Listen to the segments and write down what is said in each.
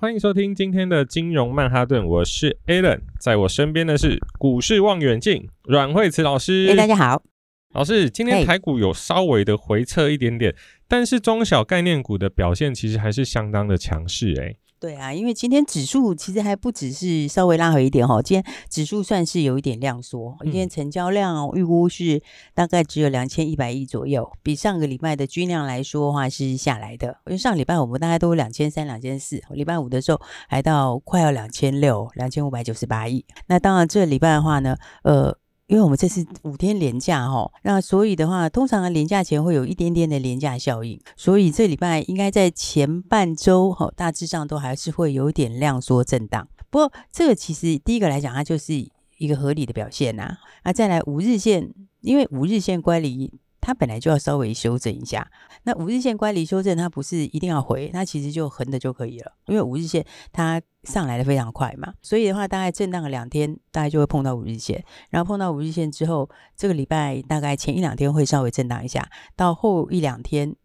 欢迎收听今天的金融曼哈顿，我是 Alan，在我身边的是股市望远镜阮惠慈老师。哎，大家好，老师，今天台股有稍微的回撤一点点，但是中小概念股的表现其实还是相当的强势，哎。对啊，因为今天指数其实还不只是稍微拉回一点哈，今天指数算是有一点量缩，今天成交量预估是大概只有两千一百亿左右，比上个礼拜的均量来说的话是下来的，因为上礼拜我们大概都两千三、两千四，礼拜五的时候还到快要两千六、两千五百九十八亿，那当然这礼拜的话呢，呃。因为我们这是五天连假哈，那所以的话，通常的连假前会有一点点的连假效应，所以这礼拜应该在前半周哈，大致上都还是会有点量缩震荡。不过这个其实第一个来讲，它就是一个合理的表现呐。那再来五日线，因为五日线乖离。它本来就要稍微修正一下，那五日线乖离修正，它不是一定要回，它其实就横的就可以了，因为五日线它上来的非常快嘛，所以的话大概震荡了两天，大概就会碰到五日线，然后碰到五日线之后，这个礼拜大概前一两天会稍微震荡一下，到后一两天，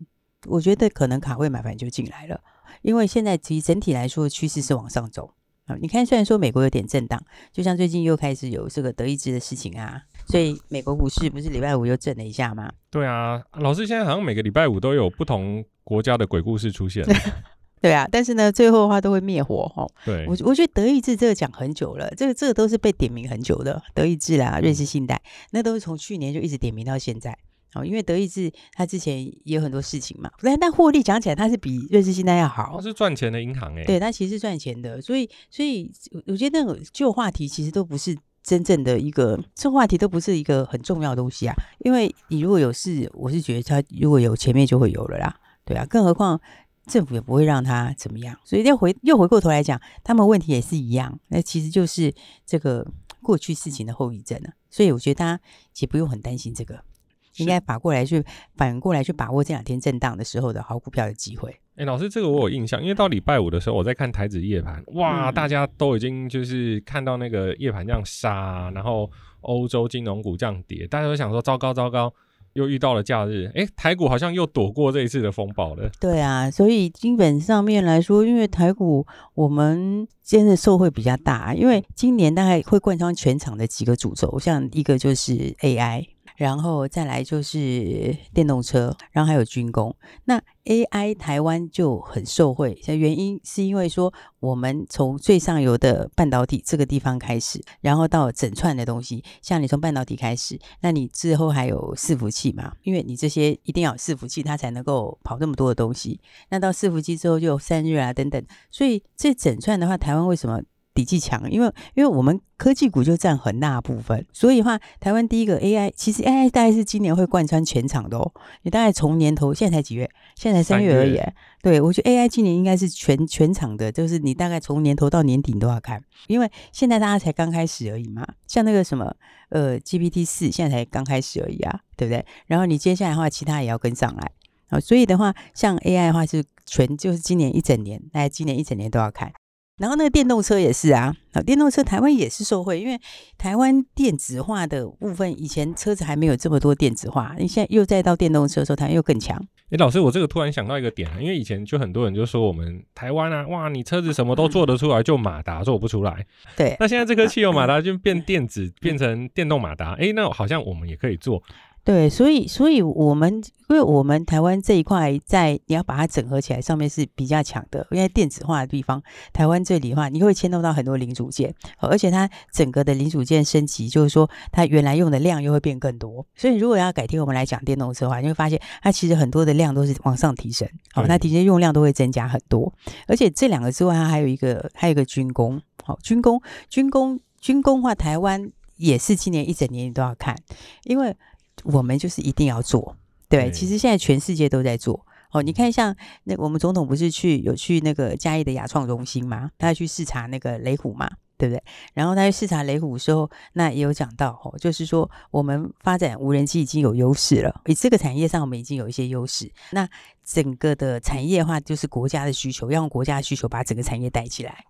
我觉得可能卡位买盘就进来了，因为现在其实整体来说趋势是往上走。啊，你看虽然说美国有点震荡，就像最近又开始有这个德意志的事情啊。所以美国股市不是礼拜五又震了一下吗？对啊，老师现在好像每个礼拜五都有不同国家的鬼故事出现。对啊，但是呢，最后的话都会灭火哈。对，我我觉得德意志这个讲很久了，这个这个都是被点名很久的，德意志啦、瑞士信贷，那都是从去年就一直点名到现在。哦，因为德意志它之前也有很多事情嘛，但但获利讲起来它是比瑞士信贷要好，它是赚钱的银行哎。对，它其实是赚钱的，所以所以我觉得那个旧话题其实都不是。真正的一个这话题都不是一个很重要的东西啊，因为你如果有事，我是觉得他如果有前面就会有了啦，对啊，更何况政府也不会让他怎么样，所以要回又回过头来讲，他们问题也是一样，那其实就是这个过去事情的后遗症了，所以我觉得大家也不用很担心这个，应该反过来去反过来去把握这两天震荡的时候的好股票的机会。哎、欸，老师，这个我有印象，因为到礼拜五的时候，我在看台子夜盘，哇，大家都已经就是看到那个夜盘这样杀，然后欧洲金融股这样跌，大家都想说糟糕糟糕，又遇到了假日，哎、欸，台股好像又躲过这一次的风暴了。对啊，所以基本上面来说，因为台股我们现在受惠比较大，因为今年大概会贯穿全场的几个主轴，像一个就是 AI。然后再来就是电动车，然后还有军工。那 AI 台湾就很受惠，原因是因为说我们从最上游的半导体这个地方开始，然后到整串的东西，像你从半导体开始，那你之后还有伺服器嘛？因为你这些一定要有伺服器，它才能够跑那么多的东西。那到伺服器之后就散热啊等等，所以这整串的话，台湾为什么？底气强，因为因为我们科技股就占很大部分，所以的话，台湾第一个 AI，其实 AI 大概是今年会贯穿全场的哦。你大概从年头，现在才几月？现在才三月而已。对，我觉得 AI 今年应该是全全场的，就是你大概从年头到年底都要看，因为现在大家才刚开始而已嘛。像那个什么呃 GPT 四，现在才刚开始而已啊，对不对？然后你接下来的话，其他也要跟上来啊。所以的话，像 AI 的话是全就是今年一整年，大概今年一整年都要看。然后那个电动车也是啊，啊，电动车台湾也是受惠，因为台湾电子化的部分，以前车子还没有这么多电子化，你现在又再到电动车的时候，台湾又更强。哎，老师，我这个突然想到一个点啊，因为以前就很多人就说我们台湾啊，哇，你车子什么都做得出来，就马达做不出来。对，那现在这颗汽油马达 就变电子，变成电动马达，哎，那好像我们也可以做。对，所以，所以我们，因为我们台湾这一块在你要把它整合起来，上面是比较强的。因为电子化的地方，台湾这里的话，你会牵动到很多零组件，而且它整个的零组件升级，就是说它原来用的量又会变更多。所以，如果要改天我们来讲电动车的话，你会发现它其实很多的量都是往上提升，好，那提升用量都会增加很多。而且这两个之外，它还有一个，还有一个军工，好，军工，军工，军工的话，台湾也是今年一整年你都要看，因为。我们就是一定要做，对，其实现在全世界都在做哦，你看像那我们总统不是去有去那个嘉义的亚创中心吗？他要去视察那个雷虎嘛，对不对？然后他去视察雷虎的时候，那也有讲到哦，就是说我们发展无人机已经有优势了，以这个产业上我们已经有一些优势。那整个的产业的话，就是国家的需求，要用国家的需求把整个产业带起来。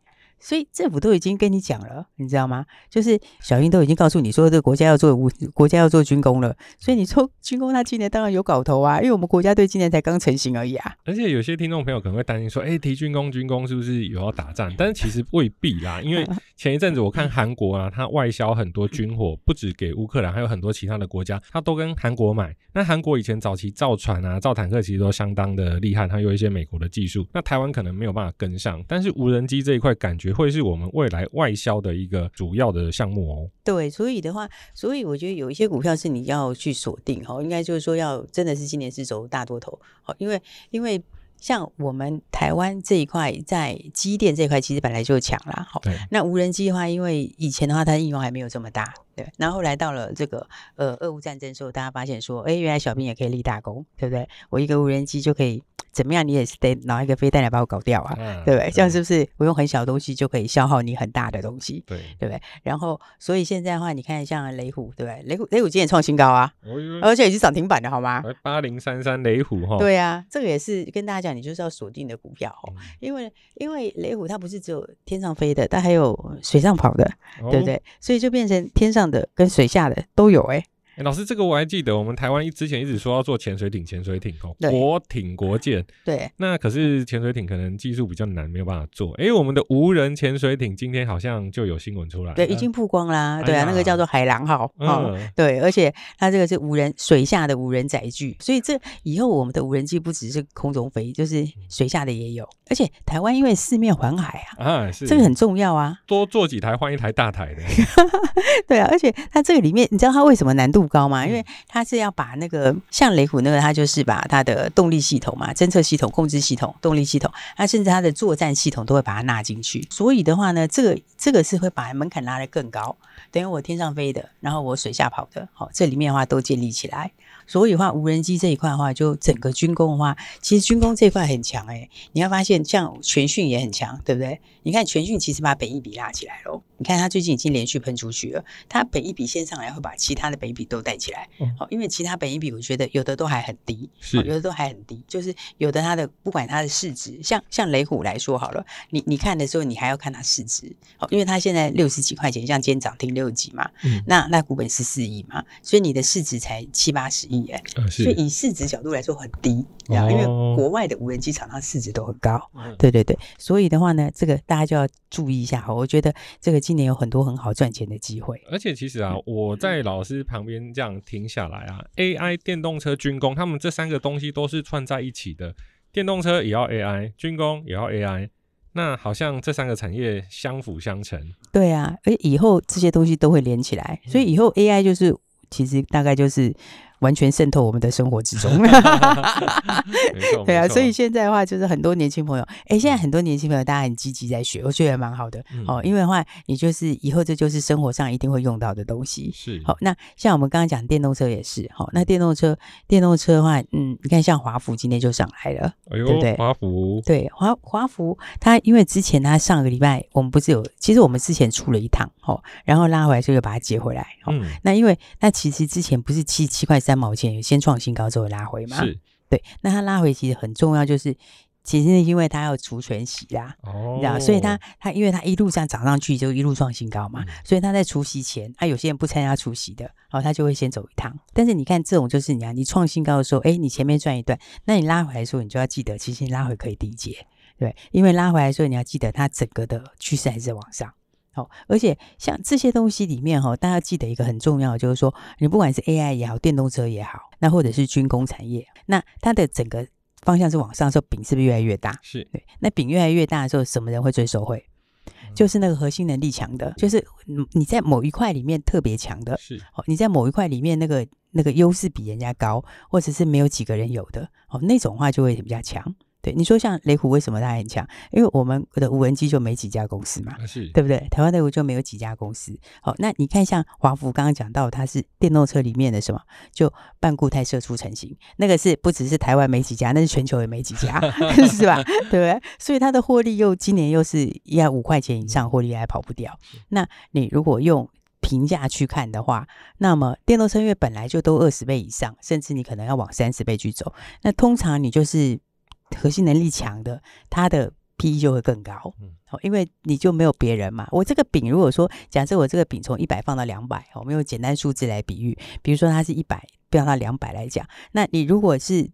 所以政府都已经跟你讲了，你知道吗？就是小英都已经告诉你说，这个国家要做武，国家要做军工了。所以你说军工，它今年当然有搞头啊，因为我们国家队今年才刚成型而已啊。而且有些听众朋友可能会担心说，哎，提军工，军工是不是有要打仗？但是其实未必啦，因为 前一阵子我看韩国啊，它外销很多军火，不止给乌克兰，还有很多其他的国家，它都跟韩国买。那韩国以前早期造船啊、造坦克其实都相当的厉害，它有一些美国的技术。那台湾可能没有办法跟上，但是无人机这一块感觉。会是我们未来外销的一个主要的项目哦。对，所以的话，所以我觉得有一些股票是你要去锁定哦，应该就是说要真的是今年是走大多头，哦，因为因为像我们台湾这一块在机电这一块其实本来就强啦，好，那无人机的话，因为以前的话它的应用还没有这么大，对，然后来到了这个呃俄乌战争的时候，大家发现说，哎，原来小兵也可以立大功，对不对？我一个无人机就可以。怎么样？你也是得拿一个飞弹来把我搞掉啊，嗯、对不对？这样是不是我用很小的东西就可以消耗你很大的东西？对，对不对？然后，所以现在的话，你看像雷虎，对不对？雷虎，雷虎今天创新高啊，哦、而且也是涨停板的好吗？八零三三雷虎哈，对啊，这个也是跟大家讲，你就是要锁定的股票哦，嗯、因为因为雷虎它不是只有天上飞的，它还有水上跑的，哦、对不对？所以就变成天上的跟水下的都有哎、欸。哎，老师，这个我还记得，我们台湾一之前一直说要做潜水艇，潜水艇哦，国艇国舰。对，那可是潜水艇可能技术比较难，没有办法做。哎，我们的无人潜水艇今天好像就有新闻出来，对，已经曝光啦。对啊，那个叫做海狼号，哦，对，而且它这个是无人水下的无人载具，所以这以后我们的无人机不只是空中飞，就是水下的也有。而且台湾因为四面环海啊，啊，是这个很重要啊，多做几台换一台大台的。对啊，而且它这个里面，你知道它为什么难度高嘛？因为它是要把那个像雷虎那个，它就是把它的动力系统嘛、侦测系统、控制系统、动力系统，它甚至它的作战系统都会把它纳进去。所以的话呢，这个这个是会把门槛拉得更高。等于我天上飞的，然后我水下跑的，好，这里面的话都建立起来。所以的话，无人机这一块的话，就整个军工的话，其实军工这一块很强诶、欸。你要发现，像全讯也很强，对不对？你看全讯其实把本益比拉起来了。你看它最近已经连续喷出去了，它本益比先上来，会把其他的本益比都带起来。好、嗯，因为其他本益比我觉得有的都还很低，是有的都还很低，就是有的它的不管它的市值，像像雷虎来说好了，你你看的时候你还要看它市值，好，因为它现在六十几块钱，像今天涨停六十几嘛，嗯、那那股本是四亿嘛，所以你的市值才七八十亿所以以市值角度来说很低，哦、因为国外的无人机厂它市值都很高，嗯、对对对，所以的话呢，这个大家就要注意一下哈，我觉得这个今年有很多很好赚钱的机会，而且其实啊，我在老师旁边这样停下来啊，AI、电动车、军工，他们这三个东西都是串在一起的，电动车也要 AI，军工也要 AI，那好像这三个产业相辅相成。对啊，而以后这些东西都会连起来，所以以后 AI 就是其实大概就是。完全渗透我们的生活之中，对啊，所以现在的话就是很多年轻朋友，哎，现在很多年轻朋友大家很积极在学，我觉得蛮好的。哦，因为的话，你就是以后这就是生活上一定会用到的东西。是，好，那像我们刚刚讲电动车也是，好，那电动车电动车的话，嗯，你看像华福今天就上来了，对不对？华福，对华华福，它因为之前它上个礼拜我们不是有，其实我们之前出了一趟，哦，然后拉回来就又把它接回来，哦，那因为那其实之前不是七七块三。三毛钱先创新高之后拉回嘛？是对，那它拉回其实很重要，就是其实是因为它要除权息啦，哦，你知道，所以它它因为它一路上涨上去就一路创新高嘛，嗯、所以它在除息前，它有些人不参加除息的，哦，他就会先走一趟。但是你看这种就是你啊，你创新高的时候，哎，你前面赚一段，那你拉回来的时候，你就要记得，其实你拉回可以低接，对，因为拉回来的时候你要记得它整个的趋势还是往上。好，而且像这些东西里面哈，大家记得一个很重要，就是说，你不管是 AI 也好，电动车也好，那或者是军工产业，那它的整个方向是往上的时候，饼是不是越来越大？是对。那饼越来越大的时候，什么人会最受惠？嗯、就是那个核心能力强的，就是你在某一块里面特别强的，是。哦，你在某一块里面那个那个优势比人家高，或者是没有几个人有的，哦，那种话就会比较强。对，你说像雷虎为什么它很强？因为我们的无人机就没几家公司嘛，是对不对？台湾雷虎就没有几家公司。好，那你看像华福刚刚讲到，它是电动车里面的什么？就半固态射出成型，那个是不只是台湾没几家，那是全球也没几家，是吧？对不对？所以它的获利又今年又是要五块钱以上获利还跑不掉。那你如果用评价去看的话，那么电动车因为本来就都二十倍以上，甚至你可能要往三十倍去走，那通常你就是。核心能力强的，他的 PE 就会更高，哦，因为你就没有别人嘛。我这个饼，如果说假设我这个饼从一百放到两百，我们用简单数字来比喻，比如说它是一百，变到两百来讲，那你如果是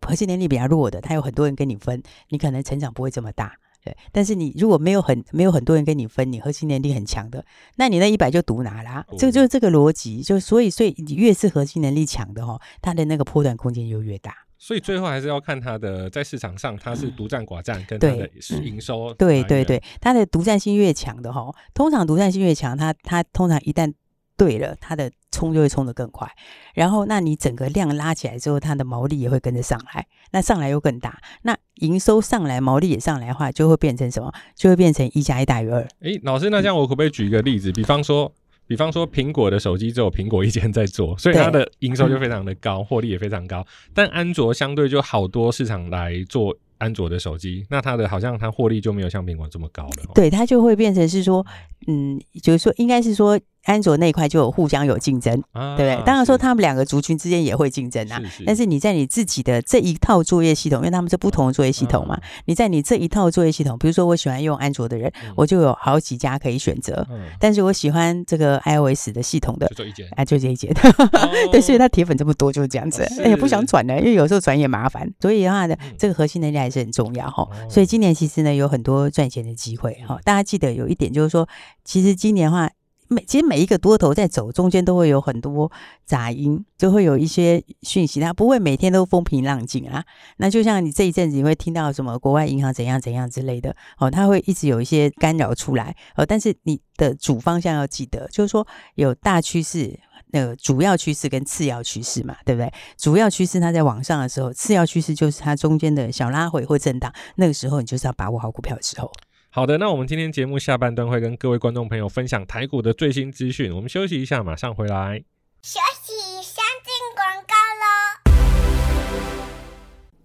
核心能力比较弱的，他有很多人跟你分，你可能成长不会这么大，对。但是你如果没有很没有很多人跟你分，你核心能力很强的，那你那一百就独拿啦。这个就是这个逻辑，就所以所以你越是核心能力强的哈，它的那个波段空间就越大。所以最后还是要看它的在市场上，它是独占寡占，跟它的营收、嗯。对对对，它的独占性越强的哈，通常独占性越强，它它通常一旦对了，它的冲就会冲得更快。然后，那你整个量拉起来之后，它的毛利也会跟着上来，那上来又更大。那营收上来，毛利也上来的话，就会变成什么？就会变成一加一大于二。诶，老师，那这样我可不可以举一个例子？比方说。比方说，苹果的手机只有苹果一间在做，所以它的营收就非常的高，获利也非常高。但安卓相对就好多市场来做安卓的手机，那它的好像它获利就没有像苹果这么高了。对，它就会变成是说，嗯，就是说，应该是说。安卓那一块就有互相有竞争，啊、对不对？当然说他们两个族群之间也会竞争啊。是是，但是你在你自己的这一套作业系统，因为他们是不同的作业系统嘛，啊、你在你这一套作业系统，比如说我喜欢用安卓的人，嗯、我就有好几家可以选择。嗯、但是我喜欢这个 iOS 的系统的，就这一间，哎，就这一间。哦、对，所以他铁粉这么多就是这样子。哎呀，不想转了，因为有时候转也麻烦。所以的话呢，这个核心能力还是很重要哈。嗯、所以今年其实呢有很多赚钱的机会哈。大家记得有一点就是说，其实今年的话。每其实每一个多头在走，中间都会有很多杂音，就会有一些讯息，它不会每天都风平浪静啊。那就像你这一阵子你会听到什么国外银行怎样怎样之类的，哦，它会一直有一些干扰出来，哦，但是你的主方向要记得，就是说有大趋势，那个主要趋势跟次要趋势嘛，对不对？主要趋势它在往上的时候，次要趋势就是它中间的小拉回或震荡，那个时候你就是要把握好股票的时候。好的，那我们今天节目下半段会跟各位观众朋友分享台股的最新资讯。我们休息一下，马上回来。休息，先进广告喽。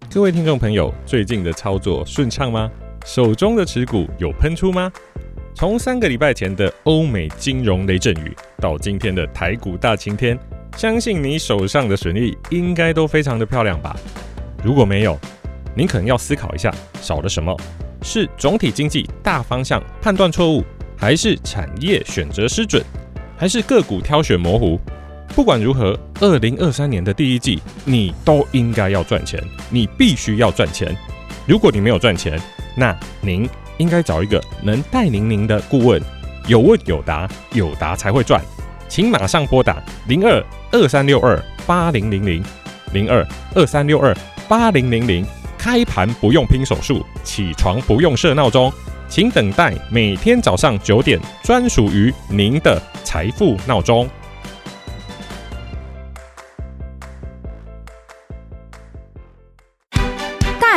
各位听众朋友，最近的操作顺畅吗？手中的持股有喷出吗？从三个礼拜前的欧美金融雷阵雨，到今天的台股大晴天，相信你手上的损益应该都非常的漂亮吧？如果没有，您可能要思考一下，少了什么？是总体经济大方向判断错误，还是产业选择失准，还是个股挑选模糊？不管如何，二零二三年的第一季，你都应该要赚钱，你必须要赚钱。如果你没有赚钱，那您应该找一个能带领您的顾问，有问有答，有答才会赚。请马上拨打零二二三六二八零零零零二二三六二八零零零。开盘不用拼手速，起床不用设闹钟，请等待每天早上九点专属于您的财富闹钟。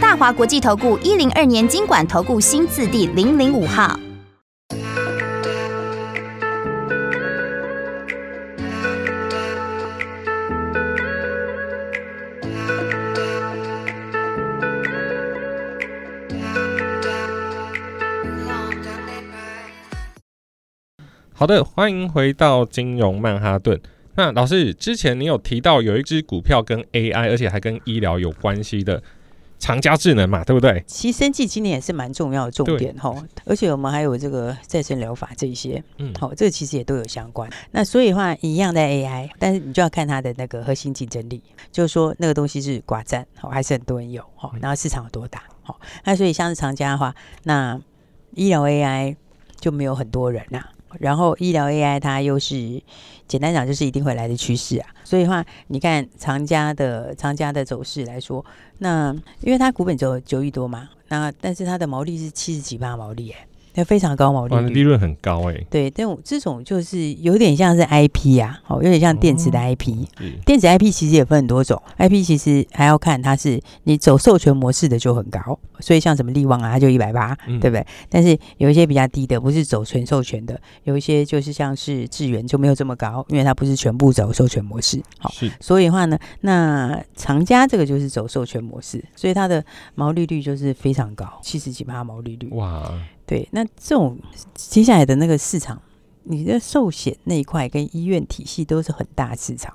大华国际投顾一零二年金管投顾新字第零零五号。好的，欢迎回到金融曼哈顿。那老师之前你有提到有一只股票跟 AI，而且还跟医疗有关系的。长佳智能嘛，对不对？其实生技今年也是蛮重要的重点哈，而且我们还有这个再生疗法这一些，嗯，好，这个其实也都有相关。那所以的话，一样的 AI，但是你就要看它的那个核心竞争力，就是说那个东西是寡占，好，还是很多人有，好，然后市场有多大，好，那所以像是长佳的话，那医疗 AI 就没有很多人呐。然后医疗 AI 它又是简单讲就是一定会来的趋势啊，所以的话你看长家的长家的走势来说，那因为它股本只有九亿多嘛，那但是它的毛利是七十几趴毛利哎。它非常高毛利，利润很高哎、欸。对，但我这种就是有点像是 IP 啊，哦，有点像电子的 IP。哦、电子 IP 其实也分很多种，IP 其实还要看它是你走授权模式的就很高，所以像什么力旺啊，它就一百八，对不对？但是有一些比较低的，不是走纯授权的，有一些就是像是智源就没有这么高，因为它不是全部走授权模式。好，是。所以的话呢，那长家这个就是走授权模式，所以它的毛利率就是非常高，七十几趴毛利率。哇。对，那这种接下来的那个市场，你的寿险那一块跟医院体系都是很大市场，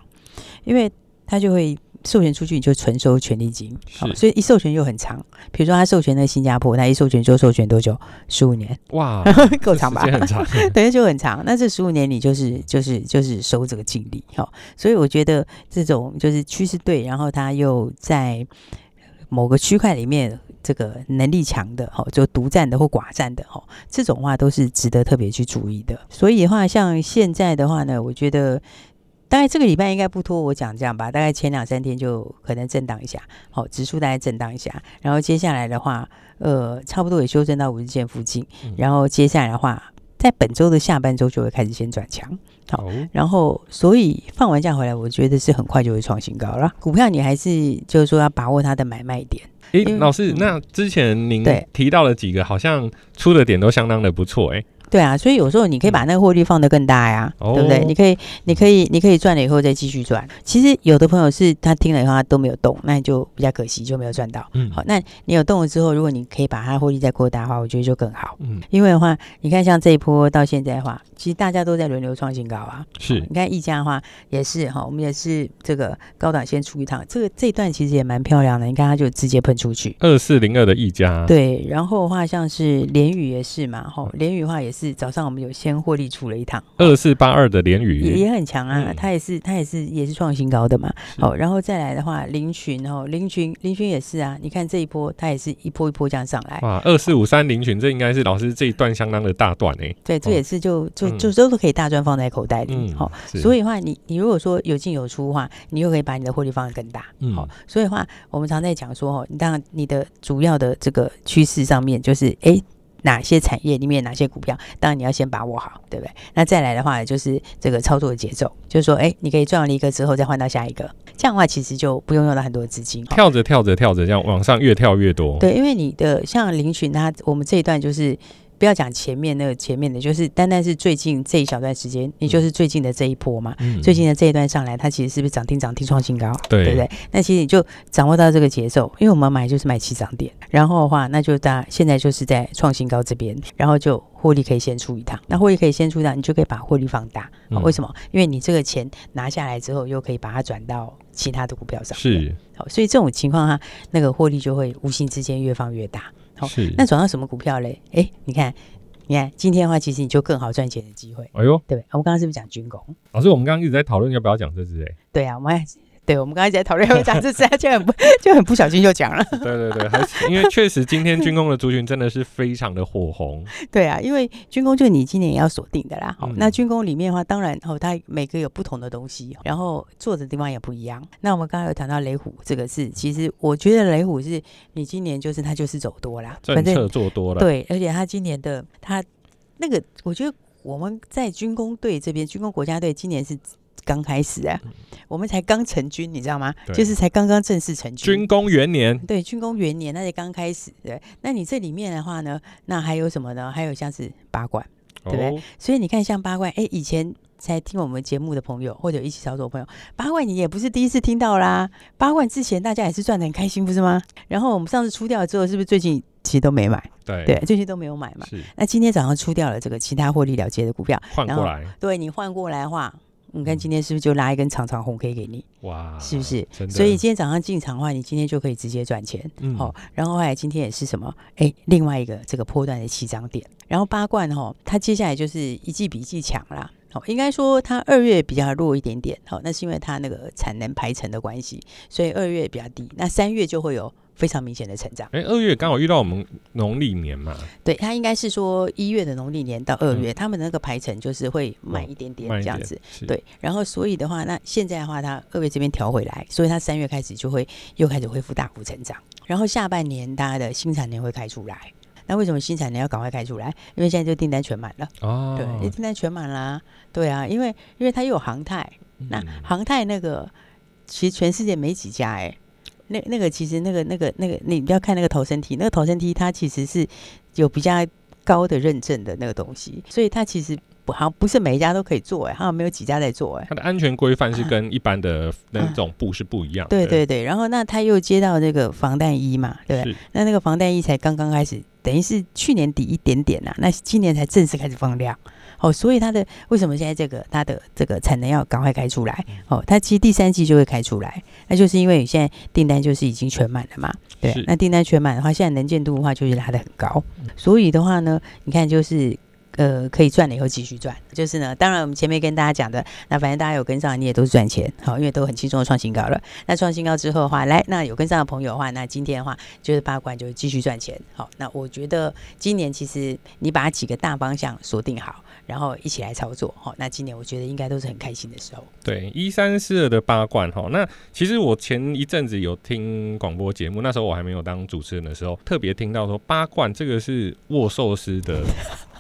因为它就会授权出去，你就纯收权利金，好，所以一授权又很长。比如说他授权在新加坡，那一授权就授权多久？十五年，哇，够长吧？很长，等于就很长。那这十五年你就是就是就是收这个净利，好，所以我觉得这种就是趋势对，然后他又在某个区块里面。这个能力强的哈，就独占的或寡占的哈，这种话都是值得特别去注意的。所以的话，像现在的话呢，我觉得大概这个礼拜应该不拖我讲这样吧，大概前两三天就可能震荡一下，好，指数大概震荡一下，然后接下来的话，呃，差不多也修正到五日线附近，然后接下来的话，在本周的下半周就会开始先转强，好，然后所以放完假回来，我觉得是很快就会创新高了。股票你还是就是说要把握它的买卖点。哎，老师，那之前您提到了几个，好像出的点都相当的不错，哎。对啊，所以有时候你可以把那个获利放得更大呀，嗯、对不对？你可以，你可以，你可以赚了以后再继续赚。其实有的朋友是他听了以后他都没有动，那你就比较可惜，就没有赚到。嗯，好，那你有动了之后，如果你可以把它获利再扩大的话，我觉得就更好。嗯，因为的话，你看像这一波到现在的话，其实大家都在轮流创新高啊。是，你看溢价的话也是哈，我们也是这个高档先出一趟，这个这一段其实也蛮漂亮的。你看它就直接喷出去，二四零二的溢价。对，然后的话像是联宇也是嘛，哈，联宇的话也是早上我们有。先获利出了一趟，二四八二的联宇也也很强啊，它也是它也是也是创新高的嘛。好，然后再来的话，林群哦，林群林群也是啊，你看这一波它也是一波一波这样上来。哇，二四五三林群，这应该是老师这一段相当的大段哎。对，这也是就就就都是可以大赚放在口袋里。好，所以的话，你你如果说有进有出的话，你又可以把你的获利放得更大。好，所以的话，我们常在讲说哦，你当然你的主要的这个趋势上面就是哎。哪些产业里面哪些股票，当然你要先把握好，对不对？那再来的话，就是这个操作的节奏，就是说，哎，你可以赚完一个之后再换到下一个，这样的话其实就不用用到很多资金，跳着跳着跳着这样往上越跳越多。对，因为你的像林群他，我们这一段就是不要讲前面那个前面的，就是单单是最近这一小段时间，也就是最近的这一波嘛，嗯、最近的这一段上来，它其实是不是涨停涨停创新高？对，对不对？那其实你就掌握到这个节奏，因为我们买就是买起涨点，然后的话，那就大现在就是在创新高这边，然后就获利可以先出一趟，那获利可以先出一趟，你就可以把获利放大。嗯、为什么？因为你这个钱拿下来之后，又可以把它转到其他的股票上。是，好，所以这种情况下，那个获利就会无形之间越放越大。好，是那转到什么股票嘞？哎，你看，你看，今天的话，其实你就更好赚钱的机会。哎呦，对，我们刚刚是不是讲军工？老师，我们刚刚一直在讨论要不要讲这支？哎，对啊，我们。对，我们刚才在讨论要讲这次，就很不就很不小心就讲了。对对对，还是因为确实今天军工的族群真的是非常的火红。对啊，因为军工就你今年也要锁定的啦。好、嗯，那军工里面的话，当然哦，它每个有不同的东西，然后做的地方也不一样。那我们刚刚有谈到雷虎，这个是其实我觉得雷虎是你今年就是它就是走多啦，政策做多了。对，而且它今年的它那个，我觉得我们在军工队这边，军工国家队今年是。刚开始啊，我们才刚成军，你知道吗？就是才刚刚正式成军。军工元年，对，军工元年，那才刚开始。对，那你这里面的话呢，那还有什么呢？还有像是八冠，对不对？哦、所以你看，像八冠，哎，以前才听我们节目的朋友，或者一起操作朋友，八冠你也不是第一次听到啦。八冠之前大家也是赚的很开心，不是吗？然后我们上次出掉了之后，是不是最近其实都没买？对，对，最近都没有买嘛。是。那今天早上出掉了这个其他获利了结的股票，换过来，对你换过来的话。你看今天是不是就拉一根长长红 K 给你？哇，是不是？所以今天早上进场的话，你今天就可以直接赚钱。嗯，好，然后后来今天也是什么？哎，另外一个这个波段的起涨点。然后八冠哈，它接下来就是一季比一季强啦。好，应该说它二月比较弱一点点。好，那是因为它那个产能排程的关系，所以二月比较低。那三月就会有。非常明显的成长。哎，二月刚好遇到我们农历年嘛？对，他应该是说一月的农历年到二月，嗯、他们那个排程就是会慢一点点这样子。哦、对，然后所以的话，那现在的话，他二月这边调回来，所以他三月开始就会又开始恢复大幅成长。然后下半年大家的新产能会开出来。那为什么新产能要赶快开出来？因为现在就订单全满了。哦，对，订单全满啦。对啊，因为因为它又有航太，嗯、那航太那个其实全世界没几家哎、欸。那那个其实那个那个那个，你不要看那个逃生梯，那个逃生梯它其实是有比较高的认证的那个东西，所以它其实不好像不是每一家都可以做哎，好像没有几家在做哎。它的安全规范是跟一般的那种布是不一样的。对对对，然后那他又接到这个防弹衣嘛，对不对？那那个防弹衣才刚刚开始，等于是去年底一点点呐、啊，那今年才正式开始放量。哦，所以它的为什么现在这个它的这个产能要赶快开出来？哦，它其实第三季就会开出来，那就是因为你现在订单就是已经全满了嘛。对，那订单全满的话，现在能见度的话就是拉得很高，所以的话呢，你看就是。呃，可以赚了以后继续赚，就是呢。当然，我们前面跟大家讲的，那反正大家有跟上，你也都是赚钱，好，因为都很轻松的创新高了。那创新高之后的话，来，那有跟上的朋友的话，那今天的话就是八冠就继续赚钱。好，那我觉得今年其实你把几个大方向锁定好，然后一起来操作，好，那今年我觉得应该都是很开心的时候。对，一三四二的八冠，哈，那其实我前一阵子有听广播节目，那时候我还没有当主持人的时候，特别听到说八冠这个是握寿司的。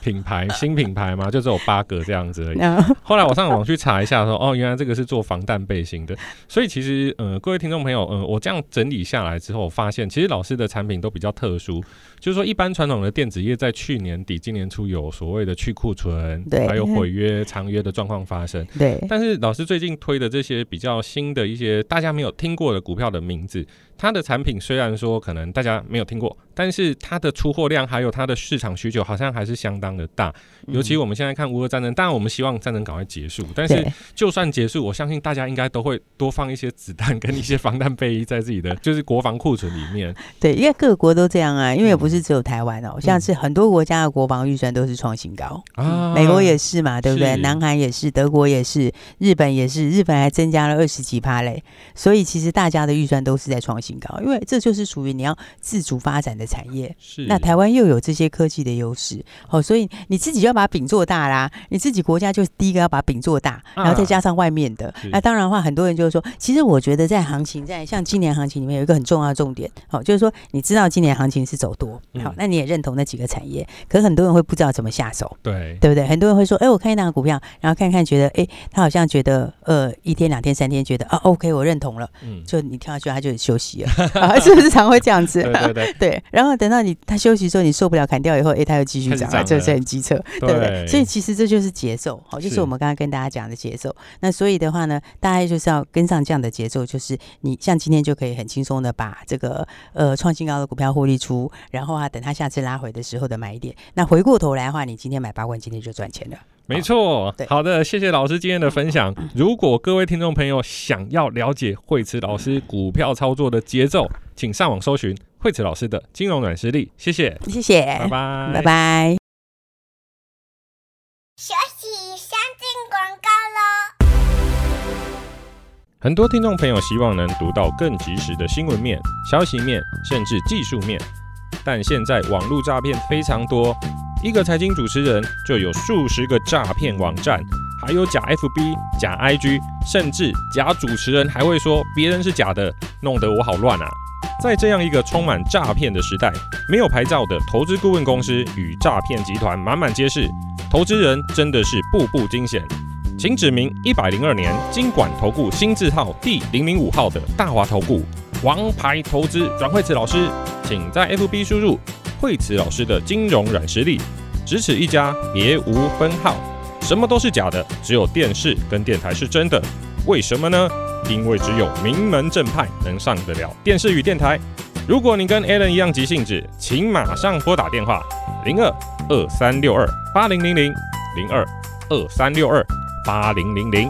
品牌新品牌嘛，就只有八个这样子而已。后来我上网去查一下说，说哦，原来这个是做防弹背心的。所以其实，呃，各位听众朋友，呃，我这样整理下来之后，我发现其实老师的产品都比较特殊。就是说，一般传统的电子业在去年底、今年初有所谓的去库存，对，还有毁约、长约的状况发生。对。但是老师最近推的这些比较新的一些大家没有听过的股票的名字，它的产品虽然说可能大家没有听过，但是它的出货量还有它的市场需求好像还是相当的大。尤其我们现在看乌俄战争，当然我们希望战争赶快结束，但是就算结束，我相信大家应该都会多放一些子弹 跟一些防弹背衣在自己的就是国防库存里面。对，因为各国都这样啊，因为不是只有台湾哦，像是很多国家的国防预算都是创新高啊，美国也是嘛，对不对？南韩也是，德国也是，日本也是，日本还增加了二十几趴嘞。所以其实大家的预算都是在创新高，因为这就是属于你要自主发展的产业。是，那台湾又有这些科技的优势，哦，所以你自己要把饼做大啦。你自己国家就第一个要把饼做大，然后再加上外面的。那当然的话，很多人就是说，其实我觉得在行情，在像今年行情里面有一个很重要的重点，哦，就是说你知道今年行情是走多。嗯、好，那你也认同那几个产业，可是很多人会不知道怎么下手，对，对不对？很多人会说，哎，我看一档股票，然后看看觉得，哎，他好像觉得，呃，一天、两天、三天，觉得啊，OK，我认同了，嗯，就你跳下去，他就休息了，啊、是不是常会这样子？对对对，对。然后等到你他休息之后，你受不了，砍掉以后，哎，他又继续涨了，这是很机车，对不对？所以其实这就是节奏，好，就是我们刚刚跟大家讲的节奏。那所以的话呢，大家就是要跟上这样的节奏，就是你像今天就可以很轻松的把这个呃创新高的股票获利出，然后啊等他下次拉回的时候的买点。那回过头来的话，你今天买八万，今天就赚钱了。没错，好的，谢谢老师今天的分享。如果各位听众朋友想要了解惠慈老师股票操作的节奏，请上网搜寻惠慈老师的金融软实力。谢谢，谢谢，拜拜，拜拜。学习先进广告喽。很多听众朋友希望能读到更及时的新闻面、消息面，甚至技术面，但现在网络诈骗非常多。一个财经主持人就有数十个诈骗网站，还有假 FB、假 IG，甚至假主持人还会说别人是假的，弄得我好乱啊！在这样一个充满诈骗的时代，没有牌照的投资顾问公司与诈骗集团满满皆是，投资人真的是步步惊险。请指明一百零二年金管投顾新字号第零零五号的大华投顾王牌投资阮惠慈老师，请在 FB 输入。惠慈老师的金融软实力，只此一家，别无分号。什么都是假的，只有电视跟电台是真的。为什么呢？因为只有名门正派能上得了电视与电台。如果你跟 Alan 一样急性子，请马上拨打电话零二二三六二八零零零零二二三六二八零零零。